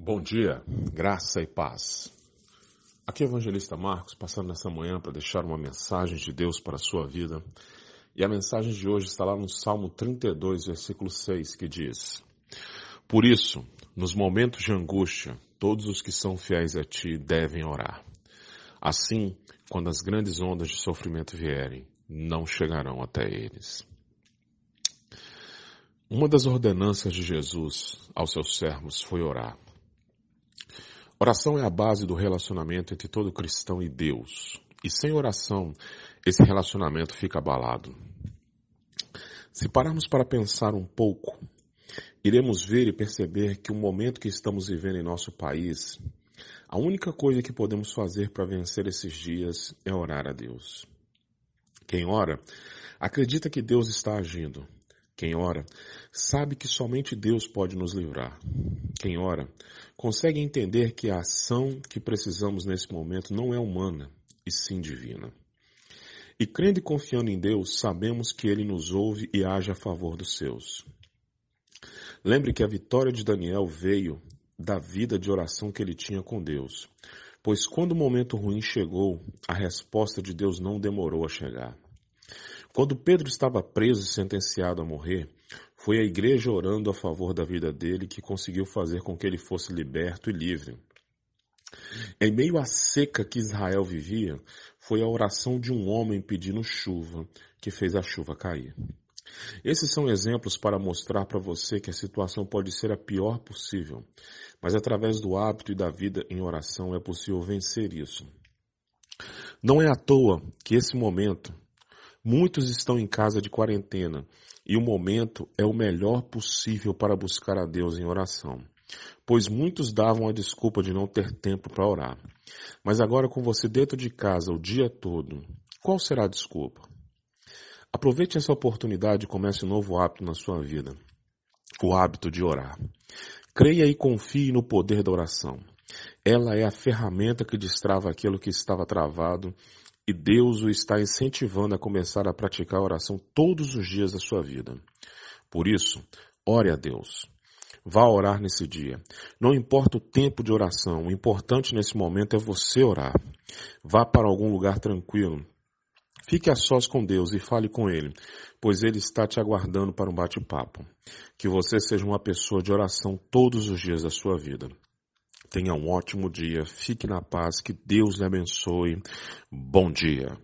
Bom dia, graça e paz. Aqui é o evangelista Marcos, passando nessa manhã para deixar uma mensagem de Deus para a sua vida. E a mensagem de hoje está lá no Salmo 32, versículo 6, que diz: Por isso, nos momentos de angústia, todos os que são fiéis a ti devem orar. Assim, quando as grandes ondas de sofrimento vierem, não chegarão até eles. Uma das ordenanças de Jesus aos seus servos foi orar. Oração é a base do relacionamento entre todo cristão e Deus. E sem oração, esse relacionamento fica abalado. Se pararmos para pensar um pouco, iremos ver e perceber que o momento que estamos vivendo em nosso país, a única coisa que podemos fazer para vencer esses dias é orar a Deus. Quem ora, acredita que Deus está agindo. Quem ora, sabe que somente Deus pode nos livrar. Quem ora, consegue entender que a ação que precisamos nesse momento não é humana, e sim divina. E crendo e confiando em Deus, sabemos que Ele nos ouve e age a favor dos seus. Lembre que a vitória de Daniel veio da vida de oração que ele tinha com Deus, pois quando o momento ruim chegou, a resposta de Deus não demorou a chegar. Quando Pedro estava preso e sentenciado a morrer, foi a igreja orando a favor da vida dele que conseguiu fazer com que ele fosse liberto e livre. Em meio à seca que Israel vivia, foi a oração de um homem pedindo chuva que fez a chuva cair. Esses são exemplos para mostrar para você que a situação pode ser a pior possível, mas através do hábito e da vida em oração é possível vencer isso. Não é à toa que esse momento Muitos estão em casa de quarentena e o momento é o melhor possível para buscar a Deus em oração, pois muitos davam a desculpa de não ter tempo para orar. Mas agora com você dentro de casa o dia todo, qual será a desculpa? Aproveite essa oportunidade e comece um novo hábito na sua vida, o hábito de orar. Creia e confie no poder da oração. Ela é a ferramenta que destrava aquilo que estava travado e Deus o está incentivando a começar a praticar a oração todos os dias da sua vida. Por isso, ore a Deus. Vá orar nesse dia. Não importa o tempo de oração, o importante nesse momento é você orar. Vá para algum lugar tranquilo. Fique a sós com Deus e fale com Ele, pois Ele está te aguardando para um bate-papo. Que você seja uma pessoa de oração todos os dias da sua vida. Tenha um ótimo dia, fique na paz, que Deus lhe abençoe. Bom dia.